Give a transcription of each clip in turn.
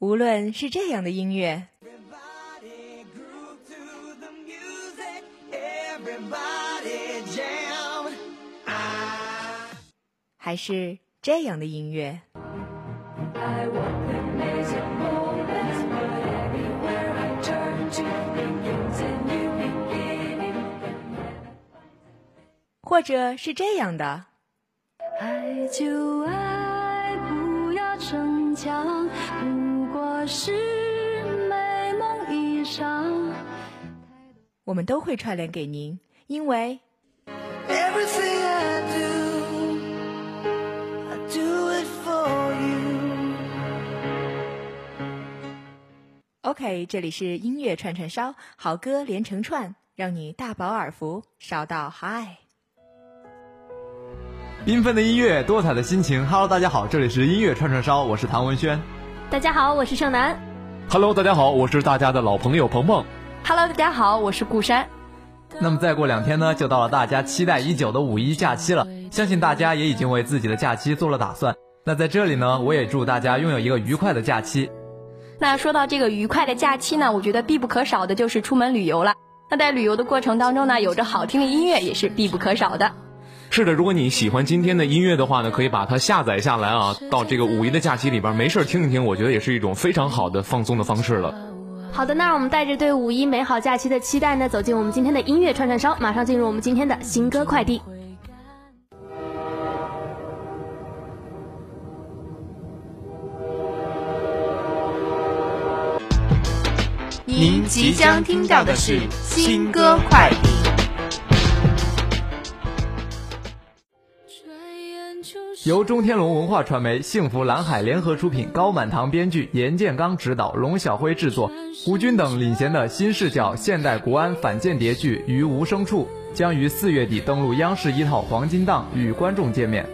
无论是这样的音乐，还是这样的音乐，或者是这样的。爱就爱，不要逞强，是美梦一场。我们都会串联给您，因为 Everything I do, I do it for you. OK，这里是音乐串串烧，好歌连成串，让你大饱耳福，烧到嗨。缤纷的音乐，多彩的心情。Hello，大家好，这里是音乐串串烧，我是唐文轩。大家好，我是盛楠。Hello，大家好，我是大家的老朋友鹏鹏。Hello，大家好，我是顾山。那么再过两天呢，就到了大家期待已久的五一假期了。相信大家也已经为自己的假期做了打算。那在这里呢，我也祝大家拥有一个愉快的假期。那说到这个愉快的假期呢，我觉得必不可少的就是出门旅游了。那在旅游的过程当中呢，有着好听的音乐也是必不可少的。是的，如果你喜欢今天的音乐的话呢，可以把它下载下来啊，到这个五一的假期里边没事儿听一听，我觉得也是一种非常好的放松的方式了。好的，那我们带着对五一美好假期的期待呢，走进我们今天的音乐串串烧，马上进入我们今天的新歌快递。您即将听到的是新歌快递。由中天龙文化传媒、幸福蓝海联合出品，高满堂编剧，严建刚执导，龙小辉制作，吴军等领衔的新视角现代国安反间谍剧《于无声处》将于四月底登陆央视一套黄金档，与观众见面。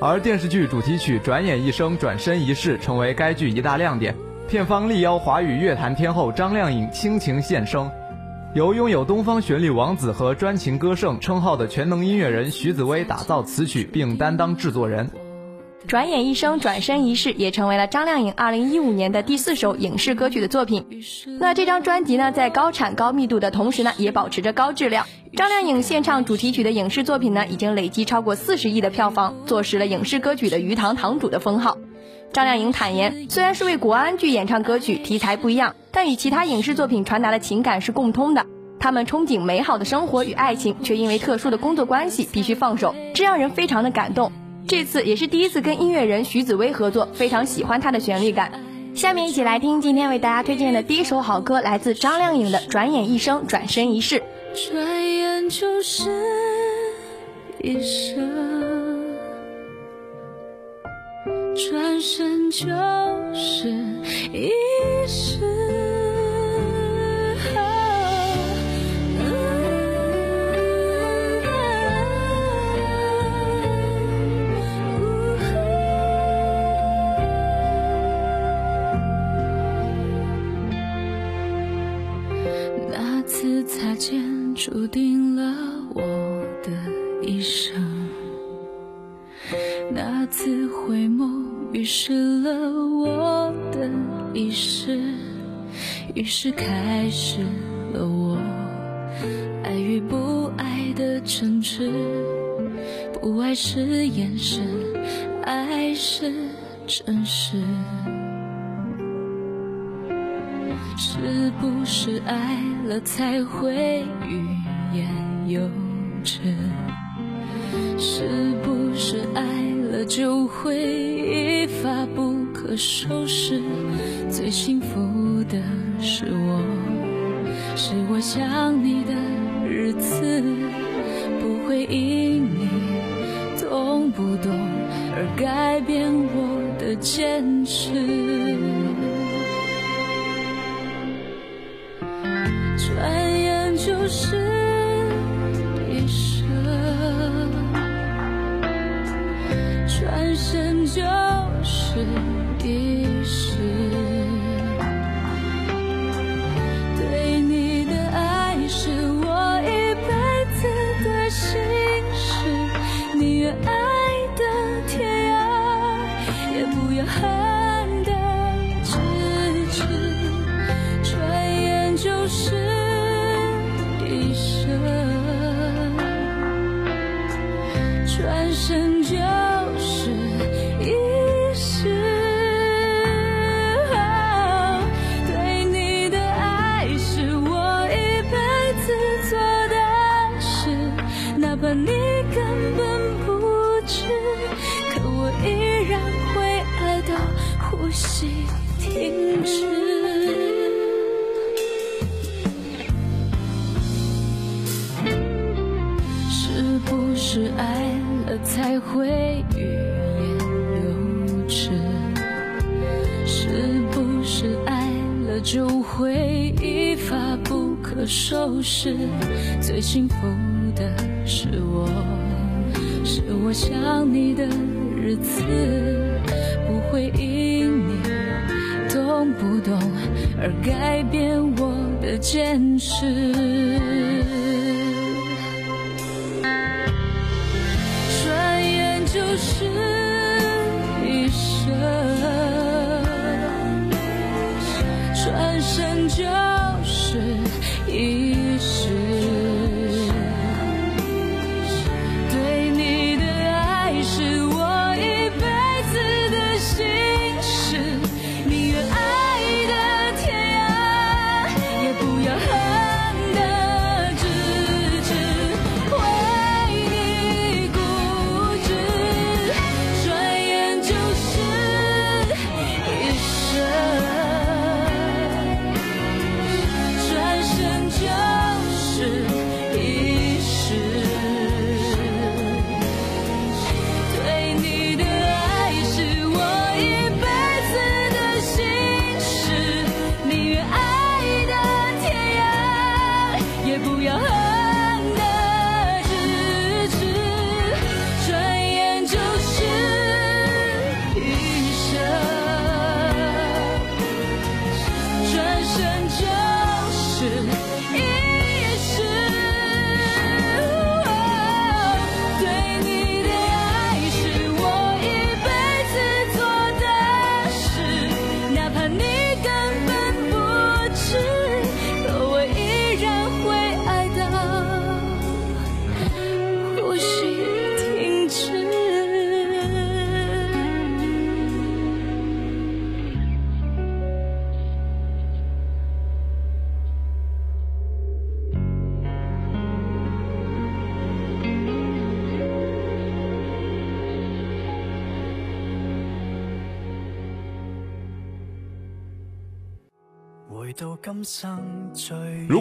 而电视剧主题曲《转眼一生，转身一世》成为该剧一大亮点。片方力邀华语乐坛天后张靓颖倾情献声，由拥有“东方旋律王子”和专情歌圣称号的全能音乐人徐子薇打造词曲，并担当制作人。转眼一生，转身一世也成为了张靓颖2015年的第四首影视歌曲的作品。那这张专辑呢，在高产高密度的同时呢，也保持着高质量。张靓颖献唱主题曲的影视作品呢，已经累计超过四十亿的票房，坐实了影视歌曲的鱼塘堂主的封号。张靓颖坦言，虽然是为国安剧演唱歌曲，题材不一样，但与其他影视作品传达的情感是共通的。他们憧憬美好的生活与爱情，却因为特殊的工作关系必须放手，这让人非常的感动。这次也是第一次跟音乐人徐子薇合作，非常喜欢她的旋律感。下面一起来听今天为大家推荐的第一首好歌，来自张靓颖的《转眼一生，转身一世》。转眼就是一生，转身就是一世。那次擦肩，注定了我的一生。眸，预示了我的一世，于是开始了我爱与不爱的争执。不爱是掩饰，爱是真实。是不是爱了才会欲言又止？是不是爱了就会一发不可收拾？最幸福的是我，是我想你的日子，不会因你懂不懂而改变我的坚持。转眼就是转身就是一世。收拾？最幸福的是我，是我想你的日子，不会因你懂不懂而改变我的坚持。转眼就是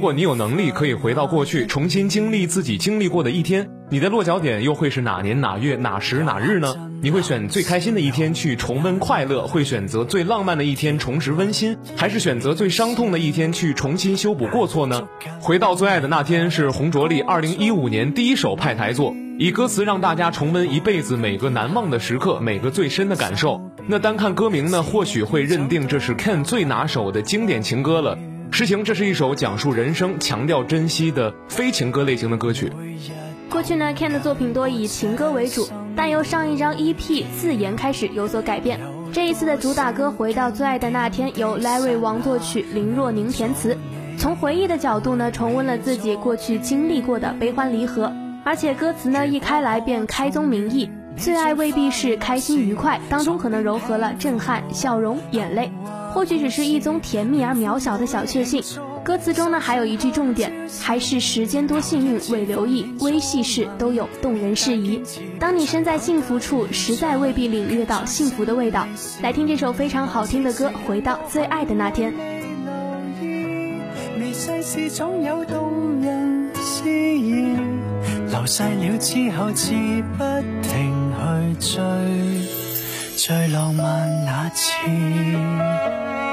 如果你有能力可以回到过去，重新经历自己经历过的一天，你的落脚点又会是哪年哪月哪时哪日呢？你会选最开心的一天去重温快乐，会选择最浪漫的一天重拾温馨，还是选择最伤痛的一天去重新修补过错呢？回到最爱的那天是洪卓立二零一五年第一首派台作，以歌词让大家重温一辈子每个难忘的时刻，每个最深的感受。那单看歌名呢，或许会认定这是 Ken 最拿手的经典情歌了。实情，这是一首讲述人生、强调珍惜的非情歌类型的歌曲。过去呢，Ken 的作品多以情歌为主，但由上一张 EP《自言》开始有所改变。这一次的主打歌《回到最爱的那天》由 Larry 王作曲，林若宁填词。从回忆的角度呢，重温了自己过去经历过的悲欢离合，而且歌词呢一开来便开宗明义，最爱未必是开心愉快，当中可能糅合了震撼、笑容、眼泪，或许只是一宗甜蜜而渺小的小确幸。歌词中呢还有一句重点，还是时间多幸运未留意，微细事都有动人事宜。当你身在幸福处，实在未必领略到幸福的味道。来听这首非常好听的歌，回到最爱的那天。留意，微细事總有動人詩意，流逝了之後，自不停去追，最浪漫那次。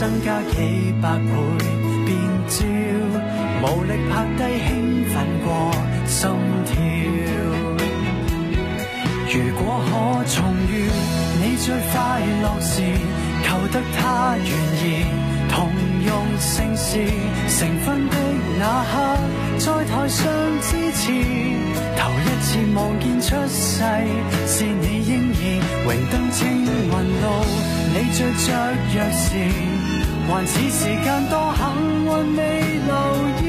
增加幾百倍變焦，無力拍低興奮過心跳。如果可重遇你最快樂時，求得他願意同用姓氏，成婚的那刻，在台上支持，头一次望见出世是你婴儿，荣登青云路，你最着弱时，还似时间多幸运未留意，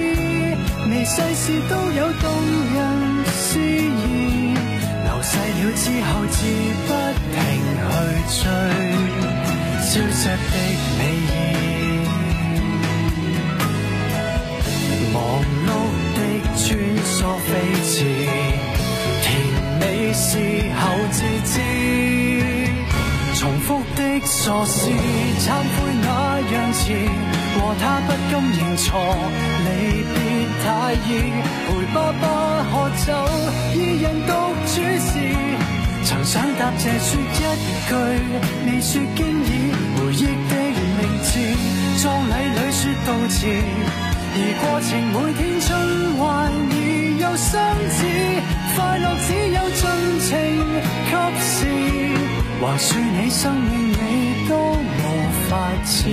微细事都有动人诗意，流逝了之后自不停去追，消失的美意。忙碌的穿梭飞驰，甜美事后自知。重复的傻事，忏悔那样迟，和他不甘认错，离别太易。陪爸爸喝酒，二人独处时，曾想答谢说一句，未说经已。回忆的名字，葬礼里说悼词。而过程每天循环，而又相似，快乐只有尽情给时，还说你生命你都无法知，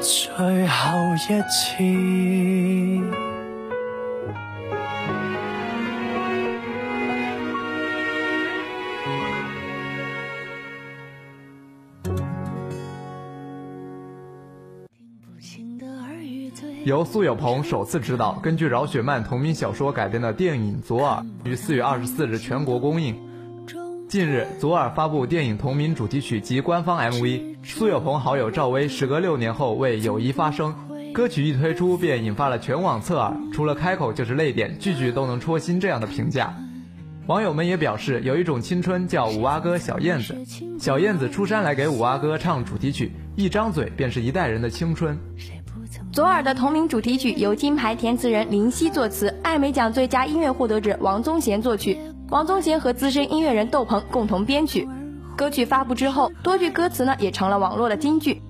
最后一次。由苏有朋首次执导，根据饶雪漫同名小说改编的电影《左耳》于四月二十四日全国公映。近日，《左耳》发布电影同名主题曲及官方 MV。苏有朋好友赵薇时隔六年后为友谊发声，歌曲一推出便引发了全网侧耳，除了开口就是泪点，句句都能戳心这样的评价。网友们也表示，有一种青春叫五阿哥小燕子，小燕子出山来给五阿哥唱主题曲，一张嘴便是一代人的青春。左耳的同名主题曲由金牌填词人林夕作词，艾美奖最佳音乐获得者王宗贤作曲，王宗贤和资深音乐人窦鹏共同编曲。歌曲发布之后，多句歌词呢也成了网络的金句，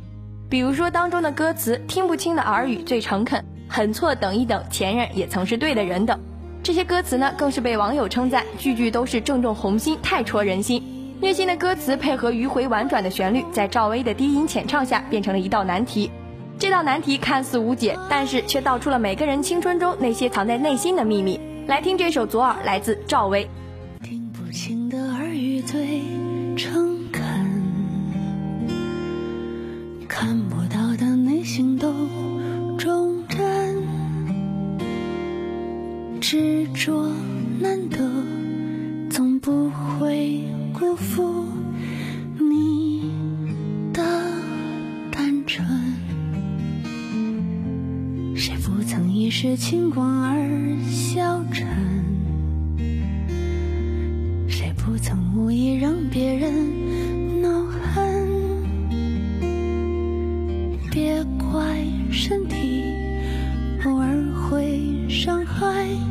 比如说当中的歌词“听不清的耳语最诚恳”，“很错等一等，前任也曾是对的人”等，这些歌词呢更是被网友称赞，句句都是正中红心，太戳人心。虐心的歌词配合迂回婉转的旋律，在赵薇的低音浅唱下，变成了一道难题。这道难题看似无解，但是却道出了每个人青春中那些藏在内心的秘密。来听这首《左耳》，来自赵薇。情都忠贞，执着难得，总不会辜负。你的单纯。谁不曾一时轻狂而消沉，谁不曾无意让别人坏身体偶尔会伤害。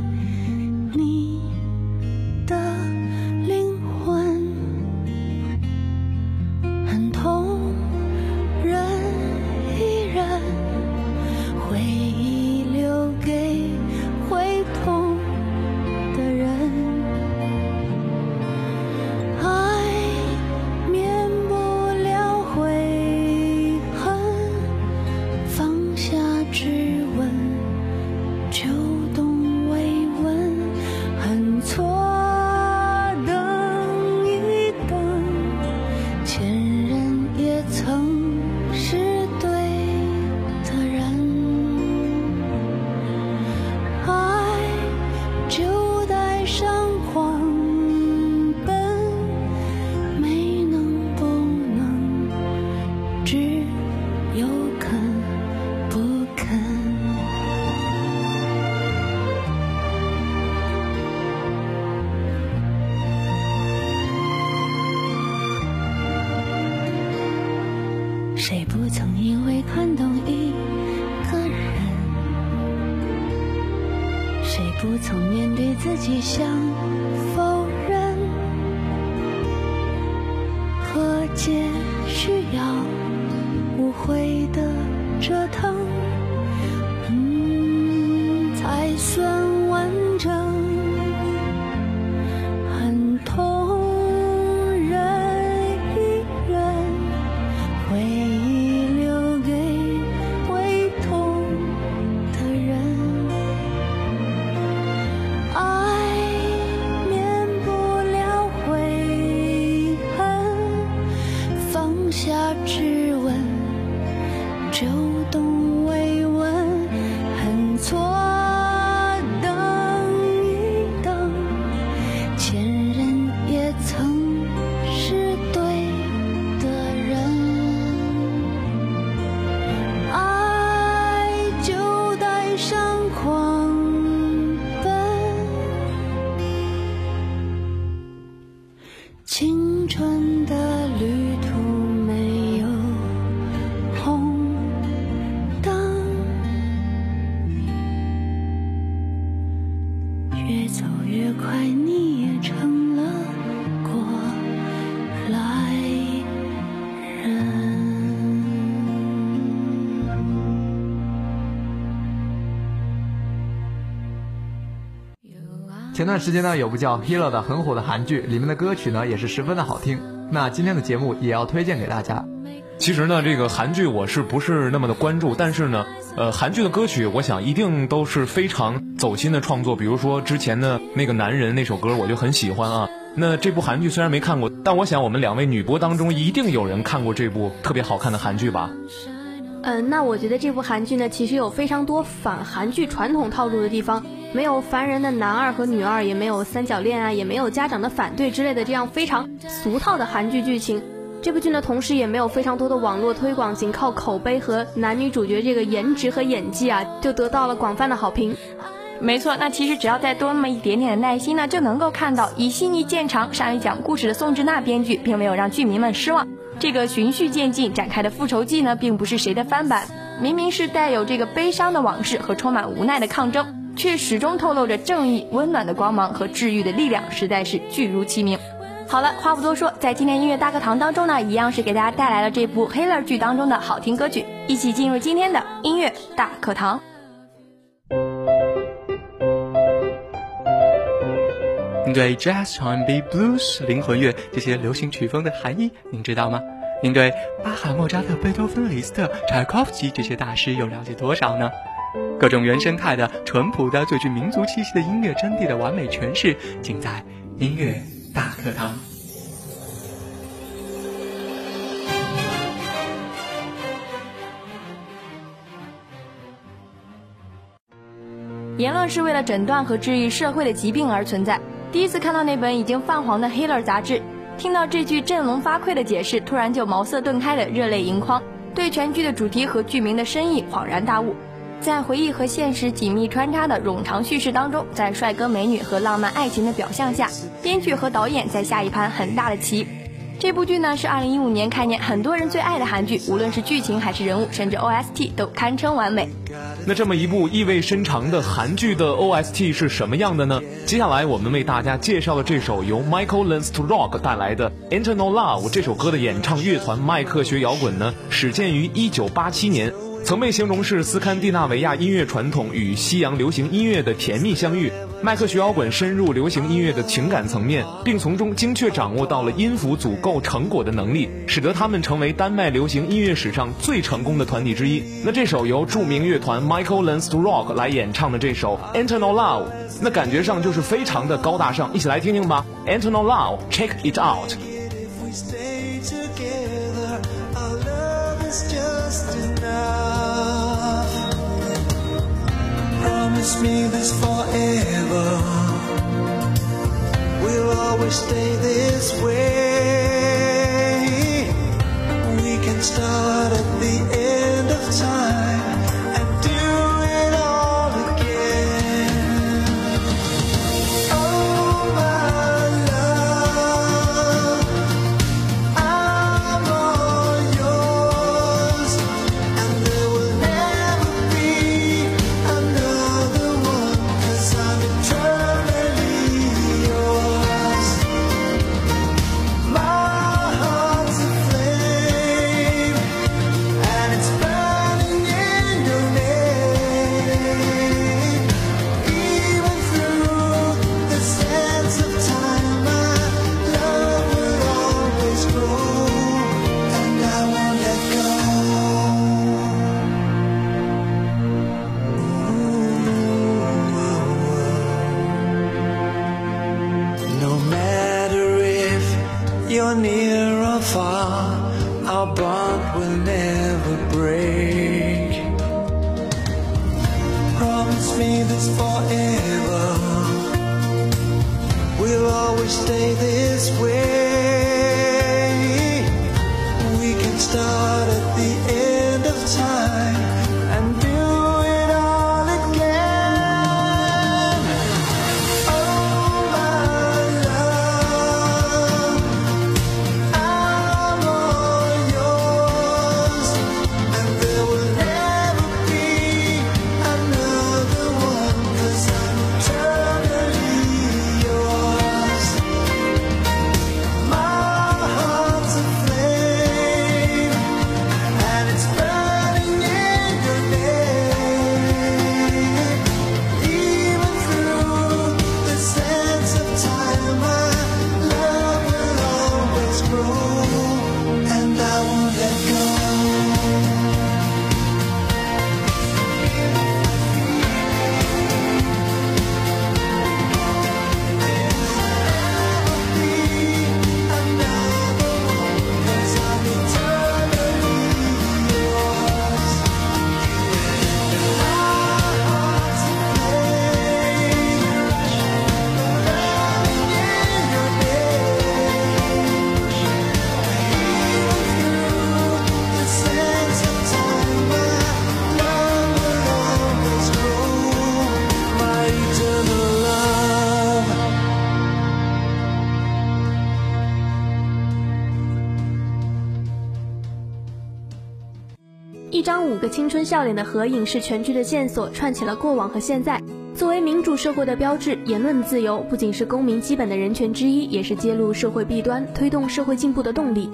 前段时间呢，有部叫《Hero》的很火的韩剧，里面的歌曲呢也是十分的好听。那今天的节目也要推荐给大家。其实呢，这个韩剧我是不是那么的关注？但是呢，呃，韩剧的歌曲，我想一定都是非常走心的创作。比如说之前的那个男人那首歌，我就很喜欢啊。那这部韩剧虽然没看过，但我想我们两位女播当中一定有人看过这部特别好看的韩剧吧？嗯，那我觉得这部韩剧呢，其实有非常多反韩剧传统套路的地方，没有烦人的男二和女二，也没有三角恋啊，也没有家长的反对之类的这样非常俗套的韩剧剧情。这部剧呢，同时也没有非常多的网络推广，仅靠口碑和男女主角这个颜值和演技啊，就得到了广泛的好评。没错，那其实只要再多那么一点点的耐心呢，就能够看到以细腻见长、善于讲故事的宋智娜编剧，并没有让剧迷们失望。这个循序渐进展开的复仇记呢，并不是谁的翻版，明明是带有这个悲伤的往事和充满无奈的抗争，却始终透露着正义、温暖的光芒和治愈的力量，实在是巨如其名。好了，话不多说，在今天音乐大课堂当中呢，一样是给大家带来了这部《黑 r 剧当中的好听歌曲，一起进入今天的音乐大课堂。您对 Jazz、R&B、Blues、灵魂乐这些流行曲风的含义，您知道吗？您对巴哈、莫扎特、贝多芬、李斯特、柴可夫斯基这些大师又了解多少呢？各种原生态的、淳朴的、最具民族气息的音乐真谛的完美诠释，尽在音乐大课堂。言论是为了诊断和治愈社会的疾病而存在。第一次看到那本已经泛黄的《黑 r 杂志，听到这句振聋发聩的解释，突然就茅塞顿开的热泪盈眶，对全剧的主题和剧名的深意恍然大悟。在回忆和现实紧密穿插的冗长叙事当中，在帅哥美女和浪漫爱情的表象下，编剧和导演在下一盘很大的棋。这部剧呢是二零一五年开年很多人最爱的韩剧，无论是剧情还是人物，甚至 OST 都堪称完美。那这么一部意味深长的韩剧的 OST 是什么样的呢？接下来我们为大家介绍的这首由 Michael Learns to Rock 带来的 Internal Love 这首歌的演唱乐团麦克学摇滚呢，始建于一九八七年。曾被形容是斯堪的纳维亚音乐传统与西洋流行音乐的甜蜜相遇。麦克学摇滚深入流行音乐的情感层面，并从中精确掌握到了音符组构成果的能力，使得他们成为丹麦流行音乐史上最成功的团体之一。那这首由著名乐团 Michael l e n s t Rock 来演唱的这首 Internal Love，那感觉上就是非常的高大上。一起来听听吧，Internal Love，Check it out。Promise me this forever. We'll always stay this way. We can start at the end of time 张五个青春笑脸的合影是全剧的线索，串起了过往和现在。作为民主社会的标志，言论自由不仅是公民基本的人权之一，也是揭露社会弊端、推动社会进步的动力。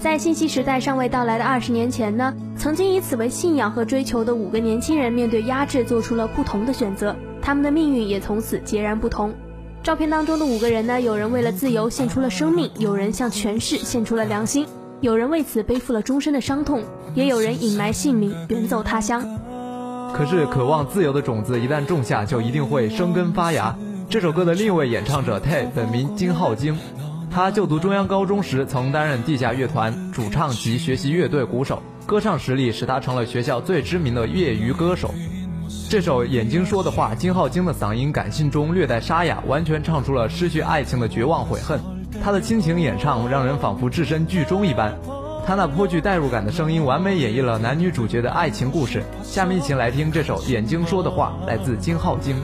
在信息时代尚未到来的二十年前呢，曾经以此为信仰和追求的五个年轻人，面对压制做出了不同的选择，他们的命运也从此截然不同。照片当中的五个人呢，有人为了自由献出了生命，有人向权势献出了良心，有人为此背负了终身的伤痛，也有人隐埋姓名，远走他乡。可是，渴望自由的种子一旦种下，就一定会生根发芽。这首歌的另一位演唱者 Tay 本名金浩京，他就读中央高中时曾担任地下乐团主唱及学习乐队鼓手，歌唱实力使他成了学校最知名的业余歌手。这首《眼睛说的话》，金浩京的嗓音感性中略带沙哑，完全唱出了失去爱情的绝望悔恨。他的亲情演唱让人仿佛置身剧中一般。他那颇具代入感的声音，完美演绎了男女主角的爱情故事。下面一起来听这首《眼睛说的话》，来自金浩京。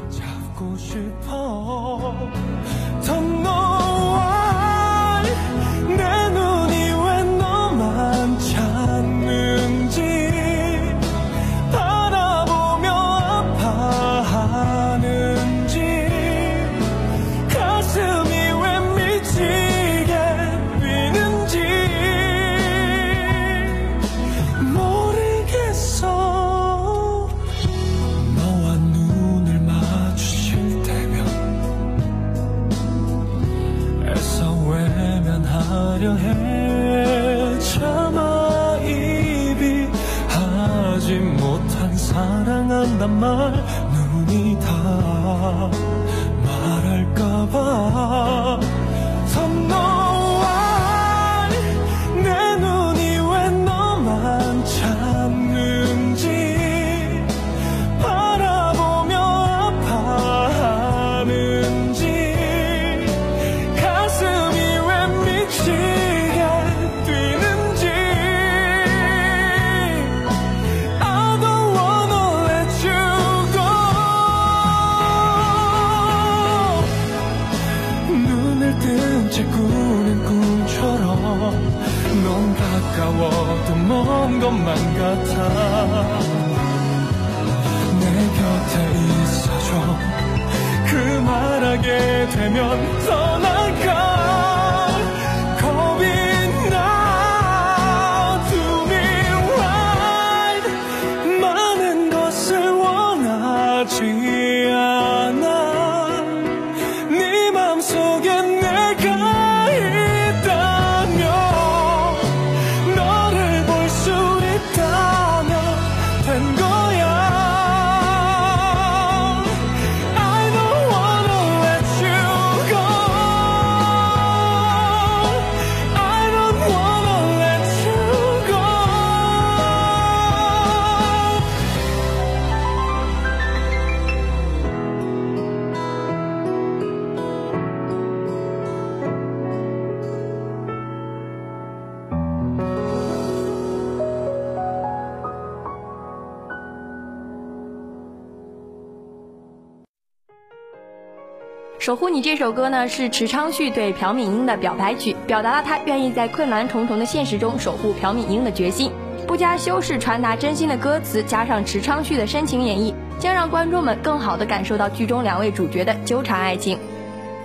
守护你这首歌呢，是池昌旭对朴敏英的表白曲，表达了他愿意在困难重重的现实中守护朴敏英的决心。不加修饰，传达真心的歌词，加上池昌旭的深情演绎，将让观众们更好地感受到剧中两位主角的纠缠爱情。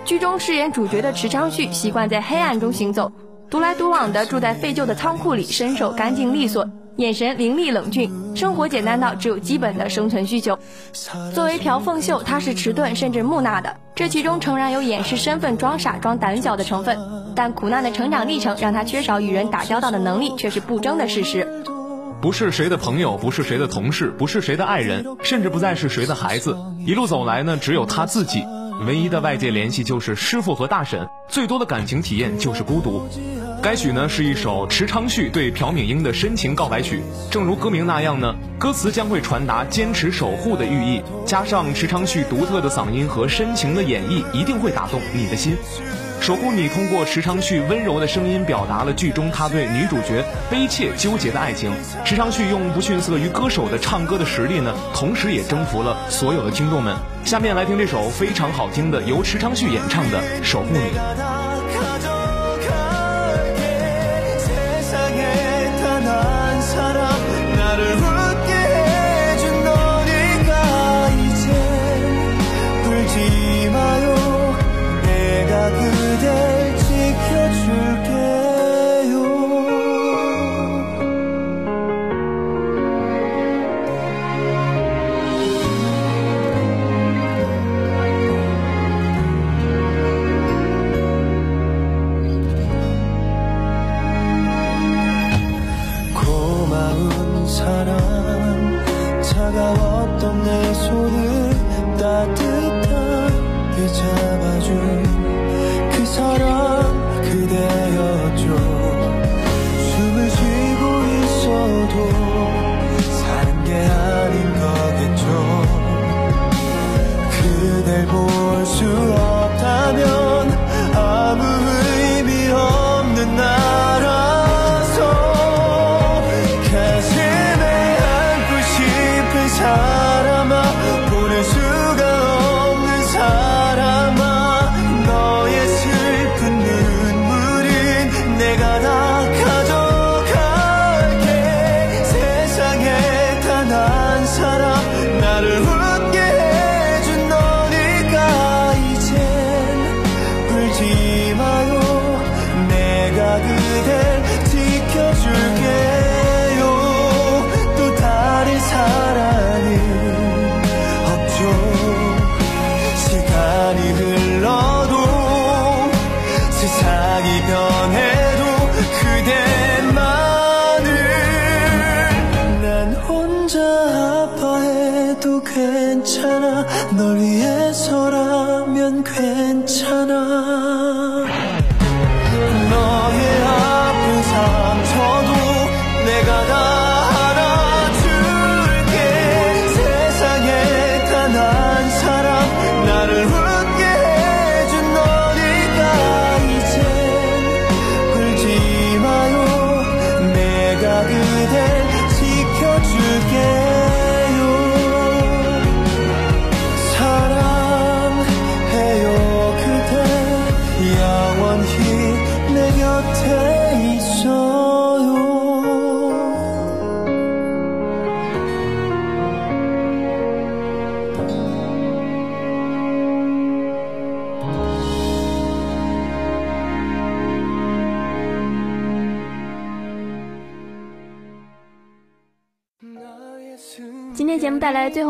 剧中饰演主角的池昌旭习惯在黑暗中行走，独来独往的住在废旧的仓库里，身手干净利索。眼神凌厉冷峻，生活简单到只有基本的生存需求。作为朴凤秀，她是迟钝甚至木讷的，这其中诚然有掩饰身份、装傻、装胆小的成分，但苦难的成长历程让她缺少与人打交道的能力，却是不争的事实。不是谁的朋友，不是谁的同事，不是谁的爱人，甚至不再是谁的孩子。一路走来呢，只有他自己。唯一的外界联系就是师傅和大婶，最多的感情体验就是孤独。该曲呢是一首池昌旭对朴敏英的深情告白曲，正如歌名那样呢，歌词将会传达坚持守护的寓意，加上池昌旭独特的嗓音和深情的演绎，一定会打动你的心。守护你通过池昌旭温柔的声音表达了剧中他对女主角悲切纠结的爱情。池昌旭用不逊色于歌手的唱歌的实力呢，同时也征服了所有的听众们。下面来听这首非常好听的由池昌旭演唱的《守护你》。今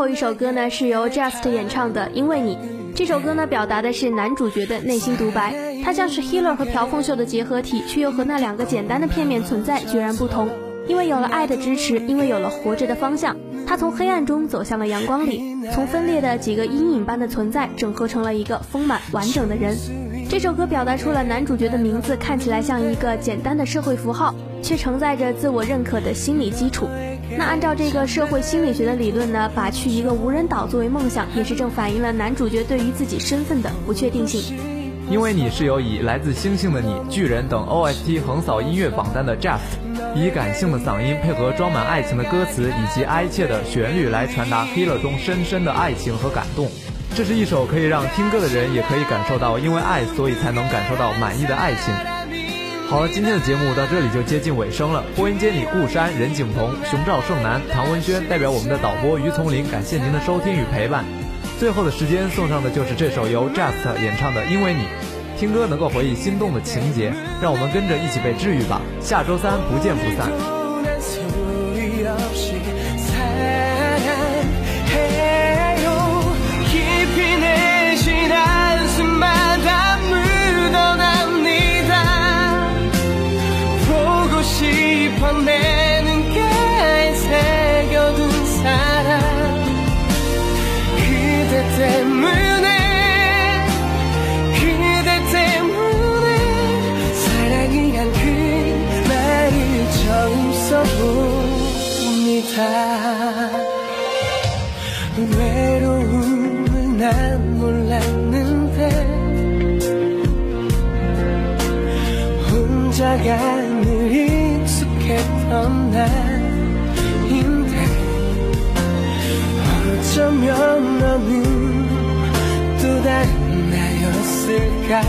后一首歌呢，是由 Just 演唱的《因为你》。这首歌呢，表达的是男主角的内心独白，它像是 Healer 和朴凤秀的结合体，却又和那两个简单的片面存在截然不同。因为有了爱的支持，因为有了活着的方向，他从黑暗中走向了阳光里，从分裂的几个阴影般的存在，整合成了一个丰满完整的人。这首歌表达出了男主角的名字看起来像一个简单的社会符号，却承载着自我认可的心理基础。那按照这个社会心理学的理论呢，把去一个无人岛作为梦想，也是正反映了男主角对于自己身份的不确定性。因为你是由以来自星星的你、巨人等 OST 横扫音乐榜单的 Just，以感性的嗓音配合装满爱情的歌词以及哀切的旋律来传达 Healer 中深深的爱情和感动。这是一首可以让听歌的人也可以感受到因为爱所以才能感受到满意的爱情。好了，今天的节目到这里就接近尾声了。播音间里，顾山、任景彤、熊兆胜男、唐文轩代表我们的导播于丛林，感谢您的收听与陪伴。最后的时间送上的就是这首由 Just 演唱的《因为你》，听歌能够回忆心动的情节，让我们跟着一起被治愈吧。下周三不见不散。 짚어내는 게 새겨둔 사랑. 그대 때문에 그대 때문에 사랑이란 그 말을 처음 써봅니다. 외로움을 난 몰랐는데 혼자가 어쩌면 너는 또 다른 나였을까?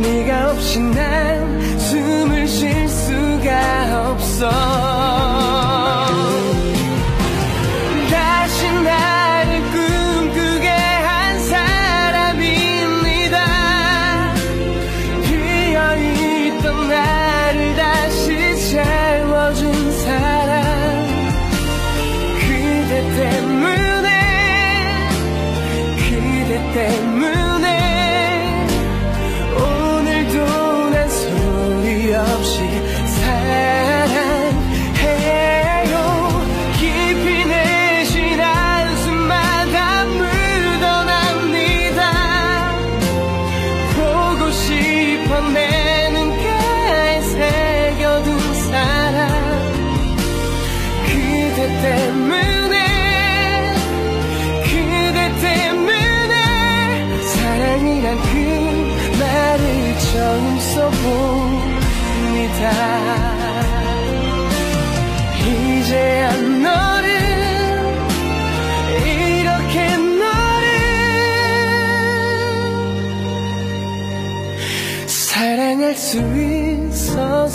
네가 없이 난 숨을 쉴 수가 없어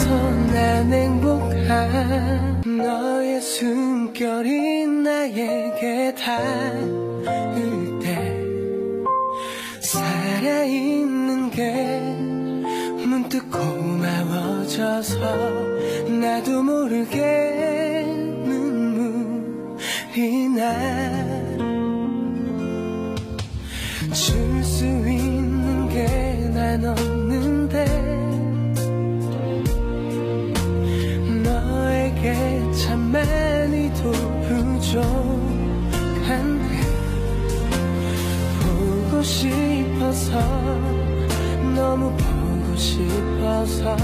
난 행복한 너의 숨결이 나에게 닿을 때 살아있는 게 문득 고마워져서 나도 모르게 눈물이 나 줄 수 있는 싶어서 너무 보고 싶어서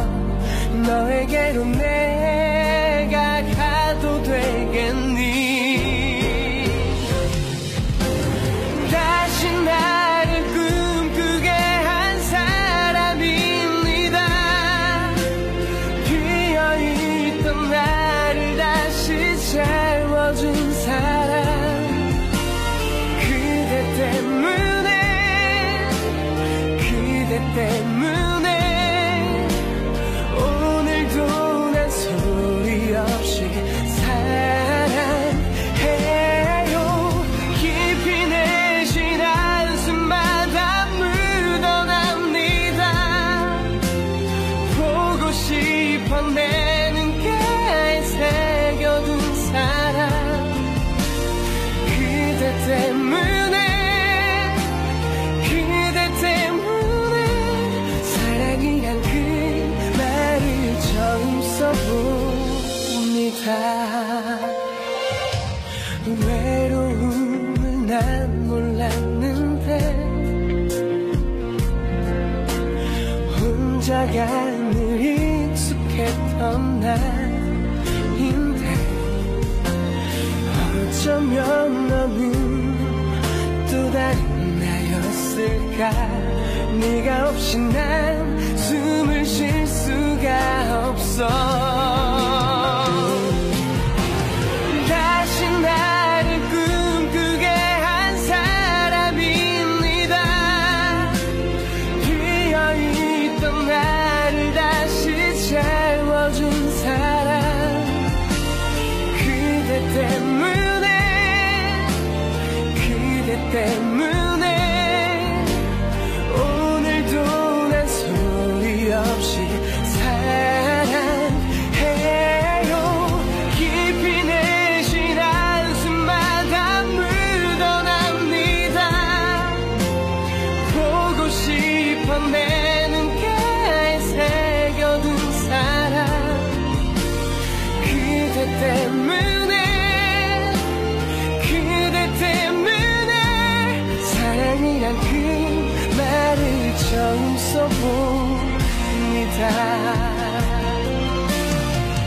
너에게로 내 man. 가 네가 없이 난 숨을 쉴 수가 없어.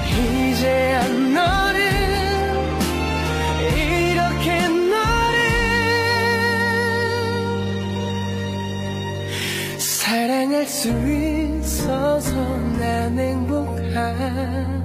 이제야 너를 이렇게 너를 사랑할 수 있어서 난 행복한